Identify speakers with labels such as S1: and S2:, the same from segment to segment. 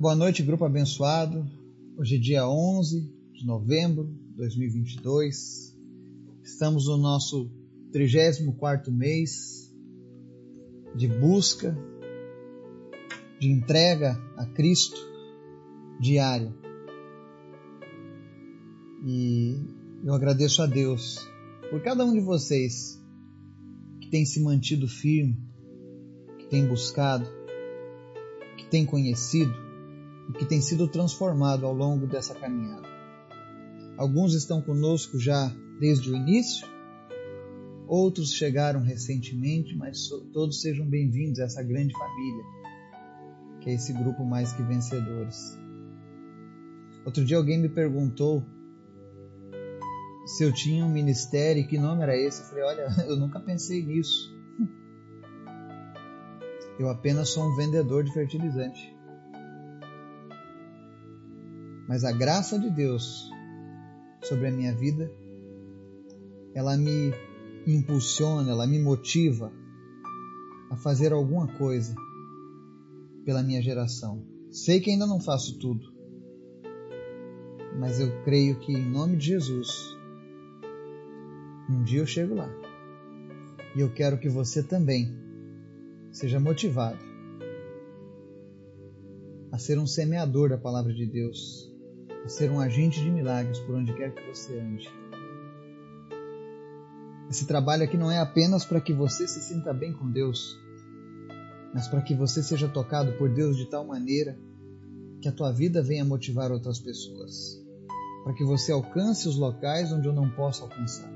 S1: Boa noite, grupo abençoado. Hoje é dia 11 de novembro de 2022. Estamos no nosso 34 mês de busca, de entrega a Cristo diária. E eu agradeço a Deus por cada um de vocês que tem se mantido firme, que tem buscado, que tem conhecido e que tem sido transformado ao longo dessa caminhada. Alguns estão conosco já desde o início, outros chegaram recentemente, mas todos sejam bem-vindos a essa grande família, que é esse grupo mais que vencedores. Outro dia alguém me perguntou se eu tinha um ministério e que nome era esse. Eu falei: Olha, eu nunca pensei nisso. Eu apenas sou um vendedor de fertilizante mas a graça de Deus sobre a minha vida, ela me impulsiona, ela me motiva a fazer alguma coisa pela minha geração. Sei que ainda não faço tudo, mas eu creio que em nome de Jesus, um dia eu chego lá. E eu quero que você também seja motivado a ser um semeador da palavra de Deus, a ser um agente de milagres por onde quer que você ande. Esse trabalho aqui não é apenas para que você se sinta bem com Deus, mas para que você seja tocado por Deus de tal maneira que a tua vida venha motivar outras pessoas, para que você alcance os locais onde eu não posso alcançar.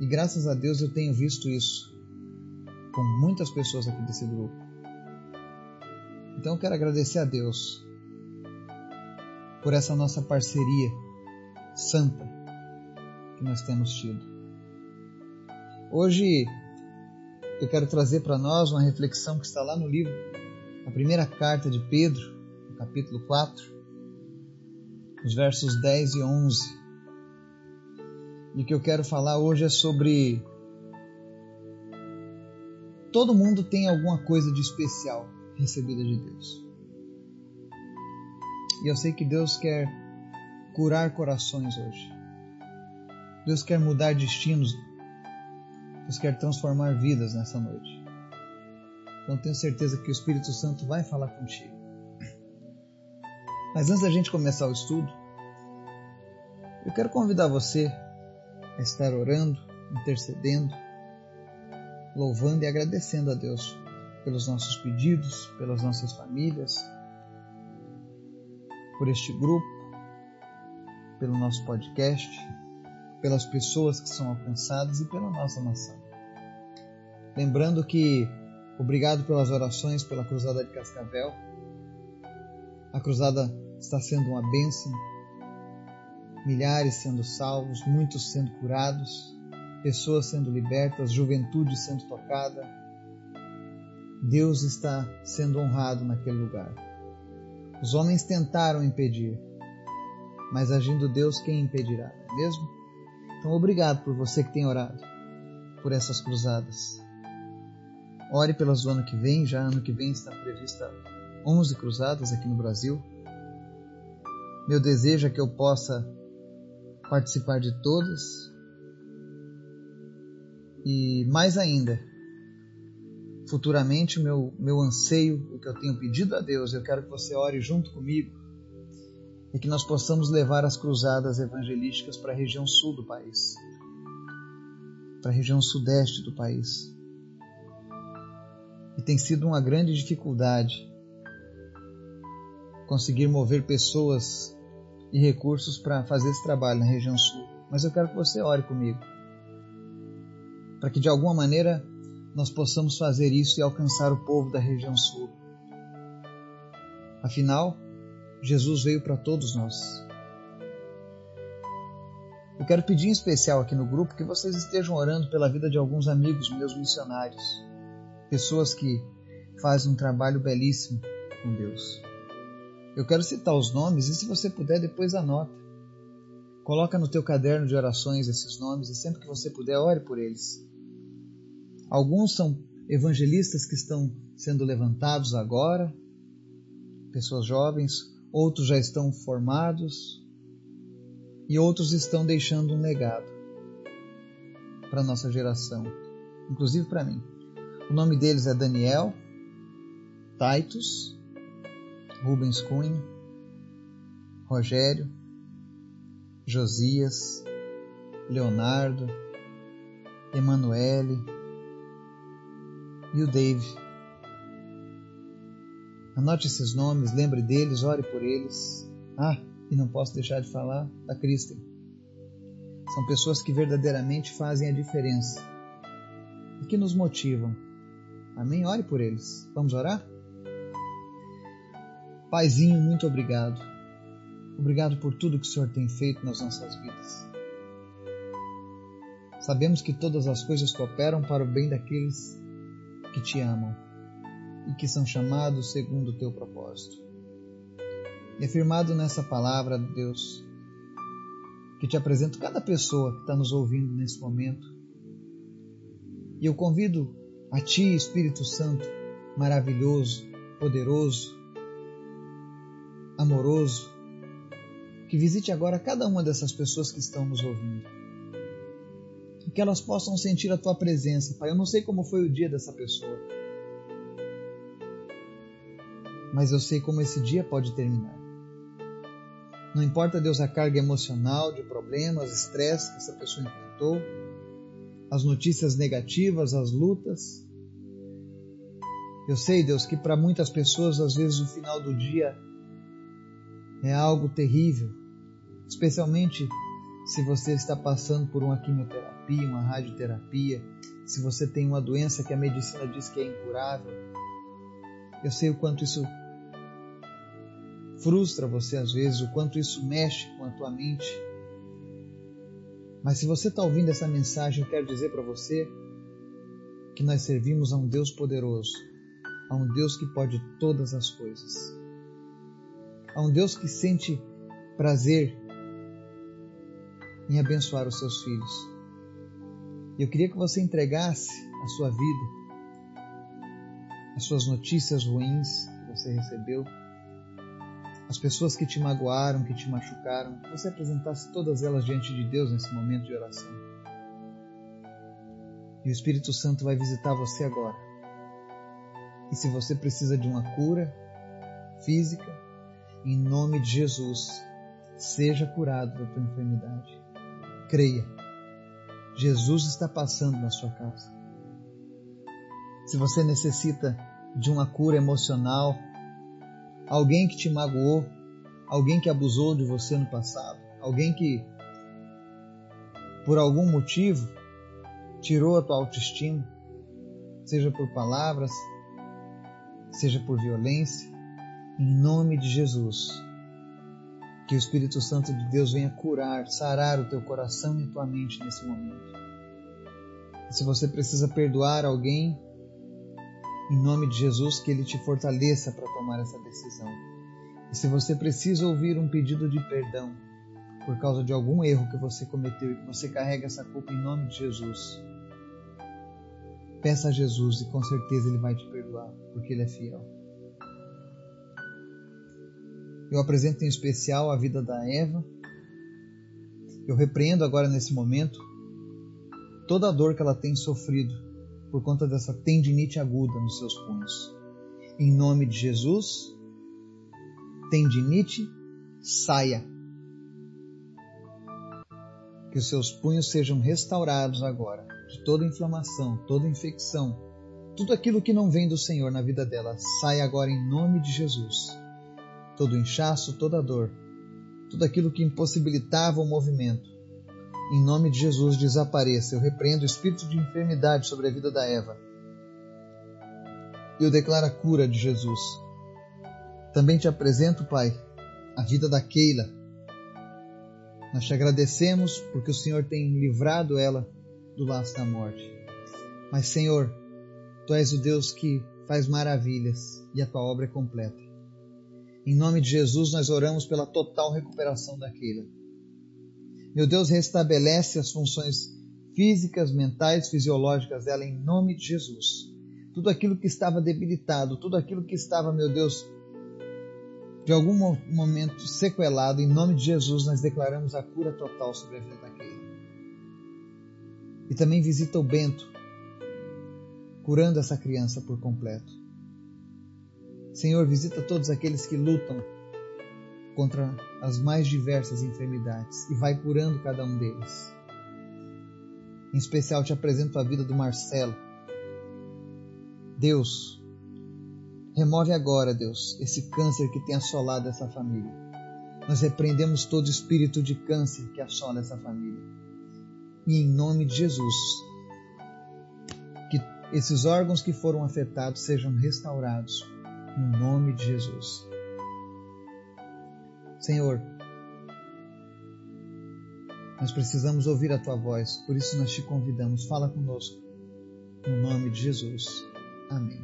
S1: E graças a Deus eu tenho visto isso com muitas pessoas aqui desse grupo. Então eu quero agradecer a Deus por essa nossa parceria santa que nós temos tido. Hoje eu quero trazer para nós uma reflexão que está lá no livro, a primeira carta de Pedro, capítulo 4, os versos 10 e 11. E o que eu quero falar hoje é sobre todo mundo tem alguma coisa de especial recebida de Deus. E eu sei que Deus quer curar corações hoje. Deus quer mudar destinos. Deus quer transformar vidas nessa noite. Então tenho certeza que o Espírito Santo vai falar contigo. Mas antes da gente começar o estudo, eu quero convidar você a estar orando, intercedendo, louvando e agradecendo a Deus pelos nossos pedidos, pelas nossas famílias, por este grupo, pelo nosso podcast, pelas pessoas que são alcançadas e pela nossa nação. Lembrando que, obrigado pelas orações pela Cruzada de Cascavel. A cruzada está sendo uma bênção, milhares sendo salvos, muitos sendo curados, pessoas sendo libertas, juventude sendo tocada. Deus está sendo honrado naquele lugar. Os homens tentaram impedir, mas agindo Deus, quem impedirá, não é mesmo? Então, obrigado por você que tem orado por essas cruzadas. Ore pelas do ano que vem, já ano que vem está prevista 11 cruzadas aqui no Brasil. Meu desejo é que eu possa participar de todas. E mais ainda, futuramente, meu, meu anseio, o que eu tenho pedido a Deus, eu quero que você ore junto comigo e que nós possamos levar as cruzadas evangelísticas para a região sul do país, para a região sudeste do país. E tem sido uma grande dificuldade conseguir mover pessoas e recursos para fazer esse trabalho na região sul. Mas eu quero que você ore comigo, para que de alguma maneira nós possamos fazer isso e alcançar o povo da região sul. Afinal, Jesus veio para todos nós. Eu quero pedir em especial aqui no grupo que vocês estejam orando pela vida de alguns amigos meus missionários, pessoas que fazem um trabalho belíssimo com Deus. Eu quero citar os nomes e se você puder depois anota. Coloca no teu caderno de orações esses nomes e sempre que você puder ore por eles. Alguns são evangelistas que estão sendo levantados agora, pessoas jovens, outros já estão formados e outros estão deixando um legado para a nossa geração, inclusive para mim. O nome deles é Daniel, Titus, Rubens Cunha, Rogério, Josias, Leonardo, Emanuele e o Dave. Anote esses nomes, lembre deles, ore por eles. Ah, e não posso deixar de falar da Kristen. São pessoas que verdadeiramente fazem a diferença e que nos motivam. Amém? Ore por eles. Vamos orar? Paizinho, muito obrigado. Obrigado por tudo que o Senhor tem feito nas nossas vidas. Sabemos que todas as coisas cooperam para o bem daqueles que te amam e que são chamados segundo o teu propósito. E afirmado nessa palavra, Deus, que te apresento cada pessoa que está nos ouvindo nesse momento. E eu convido a Ti, Espírito Santo, maravilhoso, poderoso, amoroso, que visite agora cada uma dessas pessoas que estão nos ouvindo. Que elas possam sentir a Tua presença, Pai. Eu não sei como foi o dia dessa pessoa, mas eu sei como esse dia pode terminar. Não importa, Deus, a carga emocional de problemas, estresse que essa pessoa enfrentou, as notícias negativas, as lutas. Eu sei, Deus, que para muitas pessoas, às vezes, o final do dia é algo terrível, especialmente se você está passando por uma quimioterapia, uma radioterapia, se você tem uma doença que a medicina diz que é incurável. Eu sei o quanto isso frustra você às vezes, o quanto isso mexe com a tua mente. Mas se você está ouvindo essa mensagem, eu quero dizer para você que nós servimos a um Deus poderoso, a um Deus que pode todas as coisas, a um Deus que sente prazer em abençoar os seus filhos. Eu queria que você entregasse a sua vida, as suas notícias ruins que você recebeu, as pessoas que te magoaram, que te machucaram, que você apresentasse todas elas diante de Deus nesse momento de oração. E o Espírito Santo vai visitar você agora. E se você precisa de uma cura física, em nome de Jesus, seja curado da tua enfermidade. Creia. Jesus está passando na sua casa. Se você necessita de uma cura emocional, alguém que te magoou, alguém que abusou de você no passado, alguém que, por algum motivo, tirou a tua autoestima, seja por palavras, seja por violência, em nome de Jesus. Que o Espírito Santo de Deus venha curar, sarar o teu coração e a tua mente nesse momento. E se você precisa perdoar alguém, em nome de Jesus, que Ele te fortaleça para tomar essa decisão. E se você precisa ouvir um pedido de perdão por causa de algum erro que você cometeu e que você carrega essa culpa em nome de Jesus, peça a Jesus e com certeza Ele vai te perdoar, porque Ele é fiel. Eu apresento em especial a vida da Eva. Eu repreendo agora nesse momento toda a dor que ela tem sofrido por conta dessa tendinite aguda nos seus punhos. Em nome de Jesus, tendinite, saia. Que os seus punhos sejam restaurados agora de toda inflamação, toda infecção, tudo aquilo que não vem do Senhor na vida dela, saia agora em nome de Jesus. Todo inchaço, toda dor, tudo aquilo que impossibilitava o movimento, em nome de Jesus, desapareça. Eu repreendo o espírito de enfermidade sobre a vida da Eva. Eu declaro a cura de Jesus. Também te apresento, Pai, a vida da Keila. Nós te agradecemos porque o Senhor tem livrado ela do laço da morte. Mas, Senhor, Tu és o Deus que faz maravilhas e a Tua obra é completa. Em nome de Jesus, nós oramos pela total recuperação da Keila. Meu Deus, restabelece as funções físicas, mentais, fisiológicas dela em nome de Jesus. Tudo aquilo que estava debilitado, tudo aquilo que estava, meu Deus, de algum momento sequelado, em nome de Jesus, nós declaramos a cura total sobre a vida daquele. E também visita o Bento, curando essa criança por completo. Senhor, visita todos aqueles que lutam contra as mais diversas enfermidades e vai curando cada um deles. Em especial, te apresento a vida do Marcelo. Deus, remove agora, Deus, esse câncer que tem assolado essa família. Nós repreendemos todo espírito de câncer que assola essa família. E em nome de Jesus, que esses órgãos que foram afetados sejam restaurados. No nome de Jesus. Senhor, nós precisamos ouvir a tua voz, por isso nós te convidamos. Fala conosco. No nome de Jesus. Amém.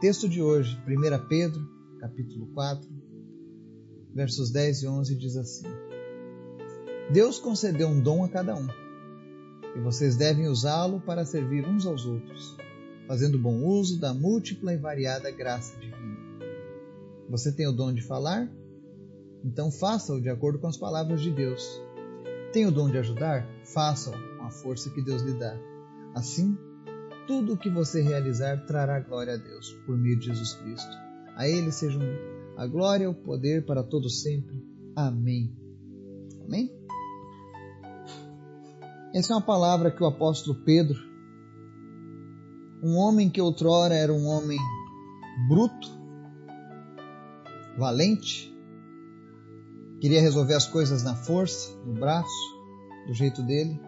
S1: Texto de hoje, 1 Pedro, capítulo 4, versos 10 e 11 diz assim: Deus concedeu um dom a cada um, e vocês devem usá-lo para servir uns aos outros, fazendo bom uso da múltipla e variada graça divina. Você tem o dom de falar? Então faça-o de acordo com as palavras de Deus. Tem o dom de ajudar? Faça-o com a força que Deus lhe dá. Assim, tudo o que você realizar trará glória a Deus por meio de Jesus Cristo. A Ele sejam a glória e o poder para todos sempre. Amém. Amém? Essa é uma palavra que o apóstolo Pedro, um homem que outrora era um homem bruto, valente, Queria resolver as coisas na força, no braço, do jeito dele.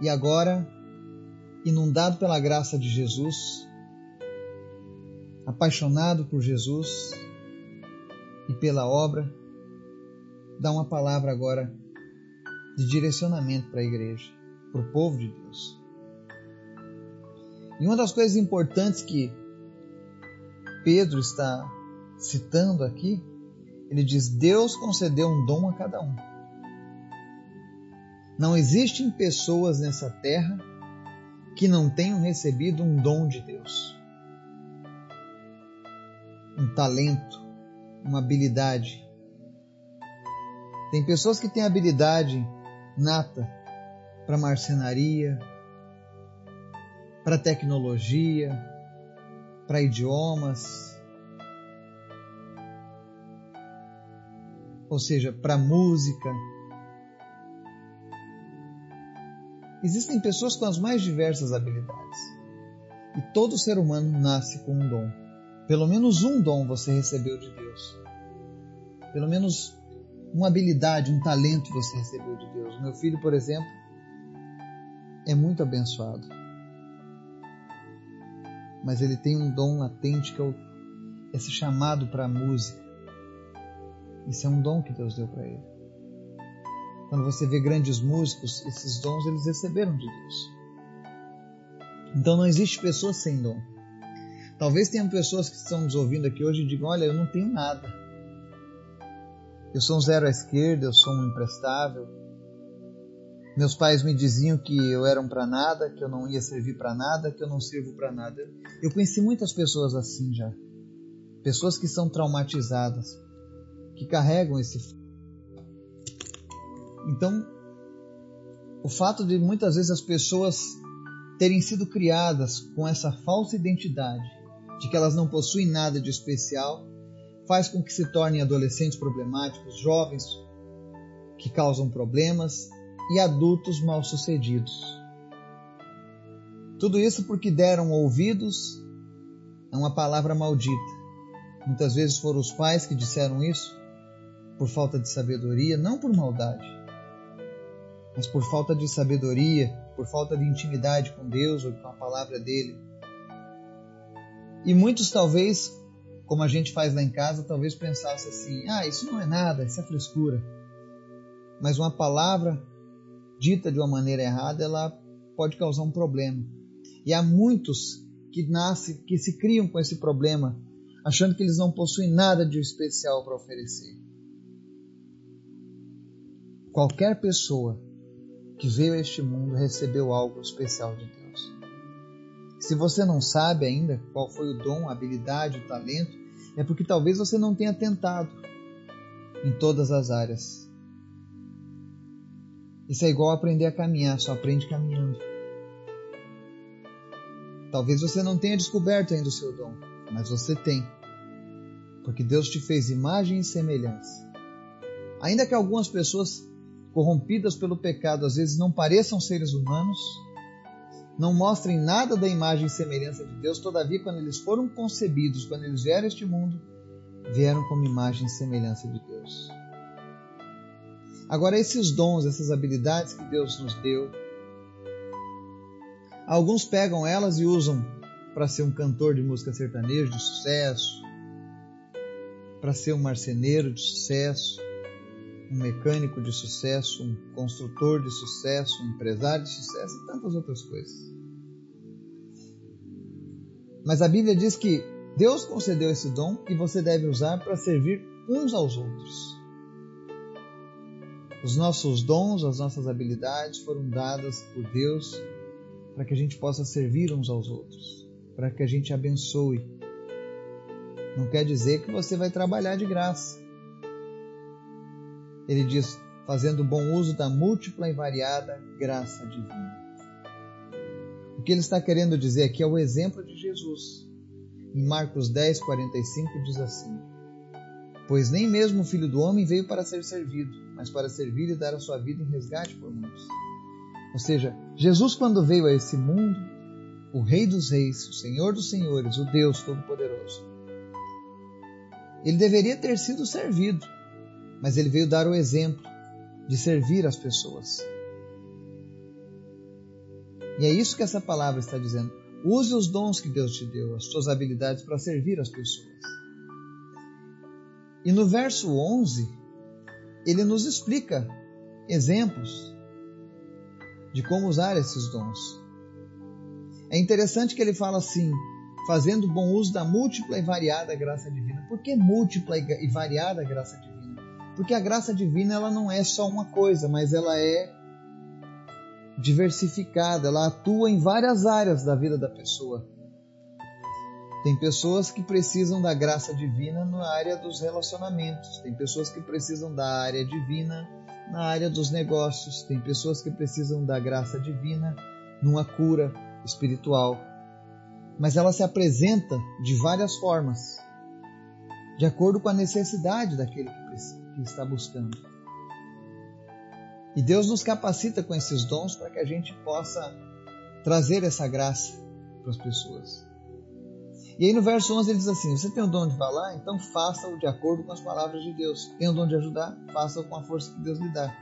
S1: E agora, inundado pela graça de Jesus, apaixonado por Jesus e pela obra, dá uma palavra agora de direcionamento para a igreja, para o povo de Deus. E uma das coisas importantes que Pedro está citando aqui ele diz: Deus concedeu um dom a cada um. Não existem pessoas nessa terra que não tenham recebido um dom de Deus. Um talento, uma habilidade. Tem pessoas que têm habilidade nata para marcenaria, para tecnologia, para idiomas, ou seja, para música. Existem pessoas com as mais diversas habilidades. E todo ser humano nasce com um dom. Pelo menos um dom você recebeu de Deus. Pelo menos uma habilidade, um talento você recebeu de Deus. Meu filho, por exemplo, é muito abençoado. Mas ele tem um dom latente que é esse chamado para a música. Isso é um dom que Deus deu para ele. Quando você vê grandes músicos, esses dons eles receberam de Deus. Então não existe pessoa sem dom. Talvez tenham pessoas que estão nos ouvindo aqui hoje e digam: Olha, eu não tenho nada. Eu sou um zero à esquerda, eu sou um imprestável. Meus pais me diziam que eu era um para nada, que eu não ia servir para nada, que eu não sirvo para nada. Eu conheci muitas pessoas assim já. Pessoas que são traumatizadas, que carregam esse. Então, o fato de muitas vezes as pessoas terem sido criadas com essa falsa identidade de que elas não possuem nada de especial faz com que se tornem adolescentes problemáticos, jovens que causam problemas e adultos mal-sucedidos. Tudo isso porque deram ouvidos a uma palavra maldita. Muitas vezes foram os pais que disseram isso, por falta de sabedoria, não por maldade, mas por falta de sabedoria, por falta de intimidade com Deus ou com a palavra dele. E muitos talvez, como a gente faz lá em casa, talvez pensasse assim: "Ah, isso não é nada, isso é frescura". Mas uma palavra dita de uma maneira errada, ela pode causar um problema. E há muitos que nascem, que se criam com esse problema, achando que eles não possuem nada de especial para oferecer. Qualquer pessoa que veio a este mundo recebeu algo especial de Deus. Se você não sabe ainda qual foi o dom, a habilidade, o talento é porque talvez você não tenha tentado em todas as áreas. Isso é igual aprender a caminhar, só aprende caminhando. Talvez você não tenha descoberto ainda o seu dom, mas você tem. Porque Deus te fez imagem e semelhança. Ainda que algumas pessoas corrompidas pelo pecado às vezes não pareçam seres humanos, não mostrem nada da imagem e semelhança de Deus, todavia, quando eles foram concebidos, quando eles vieram a este mundo, vieram como imagem e semelhança de Deus. Agora, esses dons, essas habilidades que Deus nos deu, alguns pegam elas e usam para ser um cantor de música sertaneja de sucesso, para ser um marceneiro de sucesso, um mecânico de sucesso, um construtor de sucesso, um empresário de sucesso e tantas outras coisas. Mas a Bíblia diz que Deus concedeu esse dom e você deve usar para servir uns aos outros. Os nossos dons, as nossas habilidades foram dadas por Deus para que a gente possa servir uns aos outros, para que a gente abençoe. Não quer dizer que você vai trabalhar de graça. Ele diz: fazendo bom uso da múltipla e variada graça divina. O que ele está querendo dizer aqui é o exemplo de Jesus. Em Marcos 10, 45 diz assim: Pois nem mesmo o filho do homem veio para ser servido, mas para servir e dar a sua vida em resgate por muitos. Ou seja, Jesus, quando veio a esse mundo, o Rei dos Reis, o Senhor dos Senhores, o Deus Todo-Poderoso, ele deveria ter sido servido, mas ele veio dar o exemplo de servir as pessoas. E é isso que essa palavra está dizendo. Use os dons que Deus te deu, as suas habilidades para servir as pessoas. E no verso 11, ele nos explica exemplos de como usar esses dons. É interessante que ele fala assim: fazendo bom uso da múltipla e variada graça divina. Por que múltipla e variada graça divina? Porque a graça divina ela não é só uma coisa, mas ela é diversificada, ela atua em várias áreas da vida da pessoa. Tem pessoas que precisam da graça divina na área dos relacionamentos, tem pessoas que precisam da área divina na área dos negócios, tem pessoas que precisam da graça divina numa cura espiritual. Mas ela se apresenta de várias formas, de acordo com a necessidade daquele que está buscando. E Deus nos capacita com esses dons para que a gente possa trazer essa graça para as pessoas. E aí no verso 11 ele diz assim: Você tem o dom de falar? Então faça-o de acordo com as palavras de Deus. Tem o dom de ajudar? Faça-o com a força que Deus lhe dá.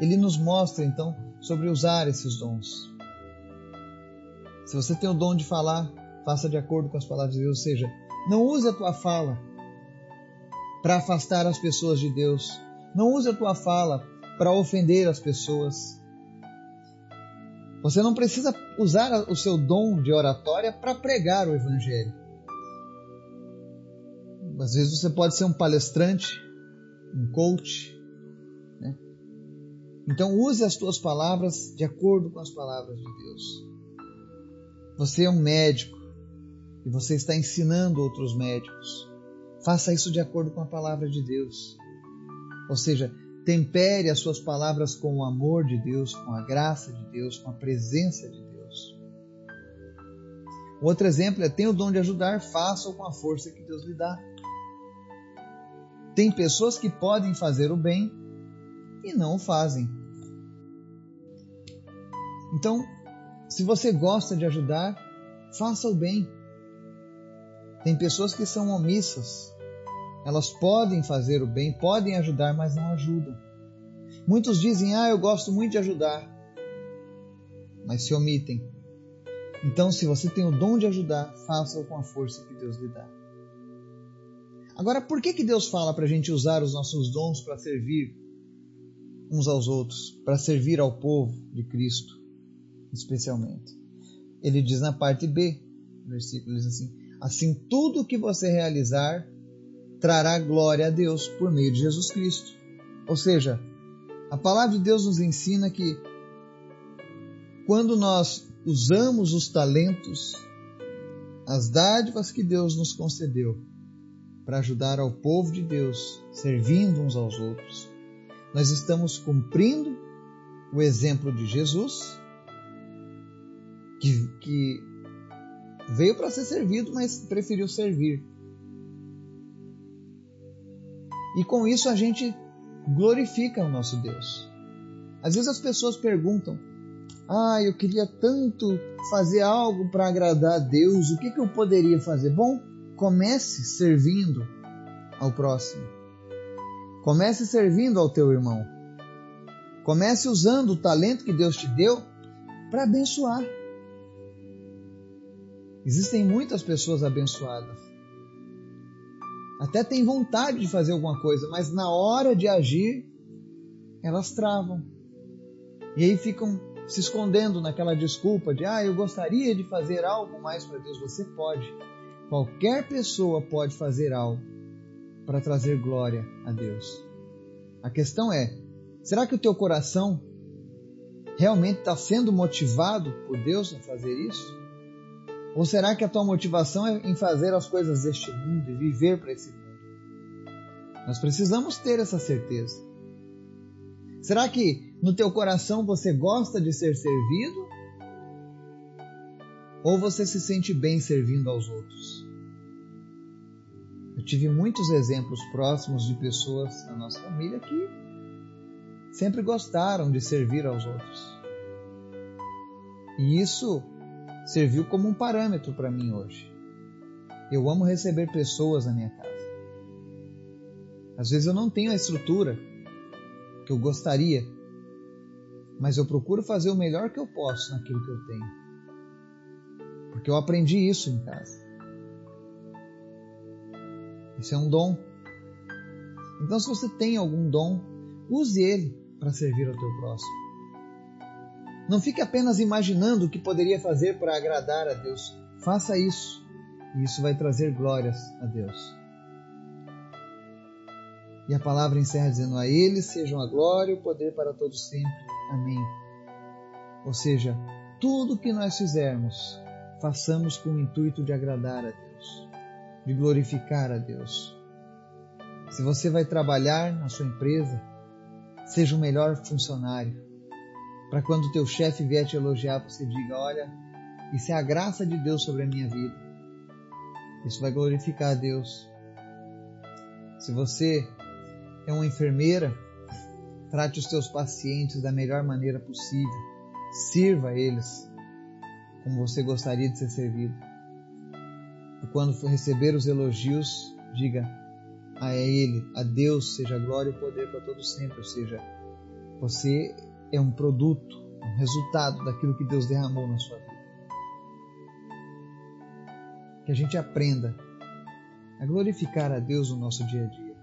S1: Ele nos mostra então sobre usar esses dons. Se você tem o dom de falar, faça de acordo com as palavras de Deus. Ou seja, não use a tua fala para afastar as pessoas de Deus. Não use a tua fala para ofender as pessoas. Você não precisa usar o seu dom de oratória para pregar o Evangelho. Às vezes você pode ser um palestrante, um coach. Né? Então use as tuas palavras de acordo com as palavras de Deus. Você é um médico e você está ensinando outros médicos. Faça isso de acordo com a palavra de Deus. Ou seja, tempere as suas palavras com o amor de Deus, com a graça de Deus, com a presença de Deus. Outro exemplo é: tem o dom de ajudar, faça-o com a força que Deus lhe dá. Tem pessoas que podem fazer o bem e não o fazem. Então, se você gosta de ajudar, faça o bem. Tem pessoas que são omissas. Elas podem fazer o bem, podem ajudar, mas não ajudam. Muitos dizem: Ah, eu gosto muito de ajudar, mas se omitem. Então, se você tem o dom de ajudar, faça-o com a força que Deus lhe dá. Agora, por que, que Deus fala para a gente usar os nossos dons para servir uns aos outros, para servir ao povo de Cristo, especialmente? Ele diz na parte B, versículo diz assim: Assim, tudo o que você realizar trará glória a Deus por meio de Jesus Cristo. Ou seja, a palavra de Deus nos ensina que quando nós usamos os talentos, as dádivas que Deus nos concedeu, para ajudar ao povo de Deus, servindo uns aos outros, nós estamos cumprindo o exemplo de Jesus, que, que veio para ser servido, mas preferiu servir. E com isso a gente glorifica o nosso Deus. Às vezes as pessoas perguntam: Ah, eu queria tanto fazer algo para agradar a Deus, o que, que eu poderia fazer? Bom, comece servindo ao próximo. Comece servindo ao teu irmão. Comece usando o talento que Deus te deu para abençoar. Existem muitas pessoas abençoadas. Até têm vontade de fazer alguma coisa, mas na hora de agir, elas travam. E aí ficam se escondendo naquela desculpa de, ah, eu gostaria de fazer algo mais para Deus. Você pode. Qualquer pessoa pode fazer algo para trazer glória a Deus. A questão é: será que o teu coração realmente está sendo motivado por Deus a fazer isso? Ou será que a tua motivação é em fazer as coisas deste mundo e viver para esse mundo? Nós precisamos ter essa certeza. Será que no teu coração você gosta de ser servido? Ou você se sente bem servindo aos outros? Eu tive muitos exemplos próximos de pessoas na nossa família que sempre gostaram de servir aos outros. E isso serviu como um parâmetro para mim hoje. Eu amo receber pessoas na minha casa. Às vezes eu não tenho a estrutura que eu gostaria, mas eu procuro fazer o melhor que eu posso naquilo que eu tenho. Porque eu aprendi isso em casa. Isso é um dom. Então, se você tem algum dom, use ele para servir ao teu próximo. Não fique apenas imaginando o que poderia fazer para agradar a Deus. Faça isso, e isso vai trazer glórias a Deus. E a palavra encerra dizendo: A Ele sejam a glória e o poder para todos sempre. Amém. Ou seja, tudo que nós fizermos, façamos com o intuito de agradar a Deus, de glorificar a Deus. Se você vai trabalhar na sua empresa, seja o melhor funcionário para quando teu chefe vier te elogiar, você diga: Olha, isso é a graça de Deus sobre a minha vida. Isso vai glorificar a Deus. Se você é uma enfermeira, trate os teus pacientes da melhor maneira possível. Sirva eles como você gostaria de ser servido. E quando for receber os elogios, diga a Ele, a Deus, seja glória e poder para todos sempre. Ou seja, você é um produto, um resultado daquilo que Deus derramou na sua vida. Que a gente aprenda a glorificar a Deus no nosso dia a dia.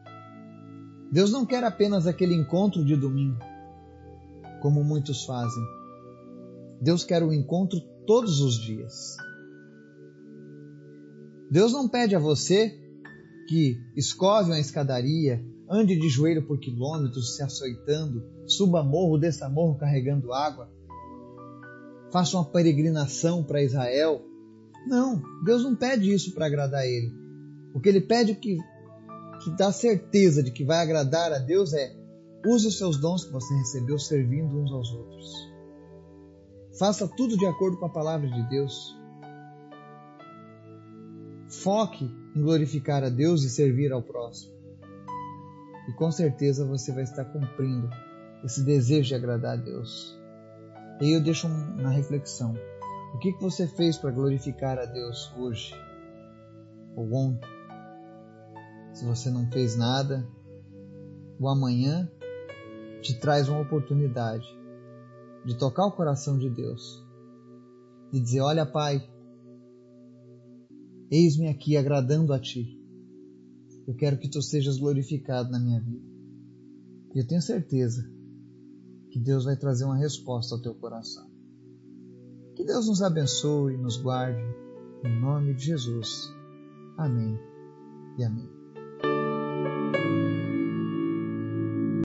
S1: Deus não quer apenas aquele encontro de domingo, como muitos fazem. Deus quer o encontro todos os dias. Deus não pede a você que escove uma escadaria, ande de joelho por quilômetros se açoitando, suba morro, desça morro carregando água, faça uma peregrinação para Israel. Não, Deus não pede isso para agradar Ele. O que Ele pede que, que dá certeza de que vai agradar a Deus é use os seus dons que você recebeu servindo uns aos outros. Faça tudo de acordo com a palavra de Deus. Foque em glorificar a Deus e servir ao próximo. E com certeza você vai estar cumprindo esse desejo de agradar a Deus. E aí eu deixo uma reflexão. O que, que você fez para glorificar a Deus hoje ou ontem? Se você não fez nada, o amanhã te traz uma oportunidade de tocar o coração de Deus, de dizer: Olha, Pai, eis-me aqui agradando a Ti. Eu quero que tu sejas glorificado na minha vida. E eu tenho certeza que Deus vai trazer uma resposta ao teu coração. Que Deus nos abençoe e nos guarde. Em nome de Jesus. Amém e amém.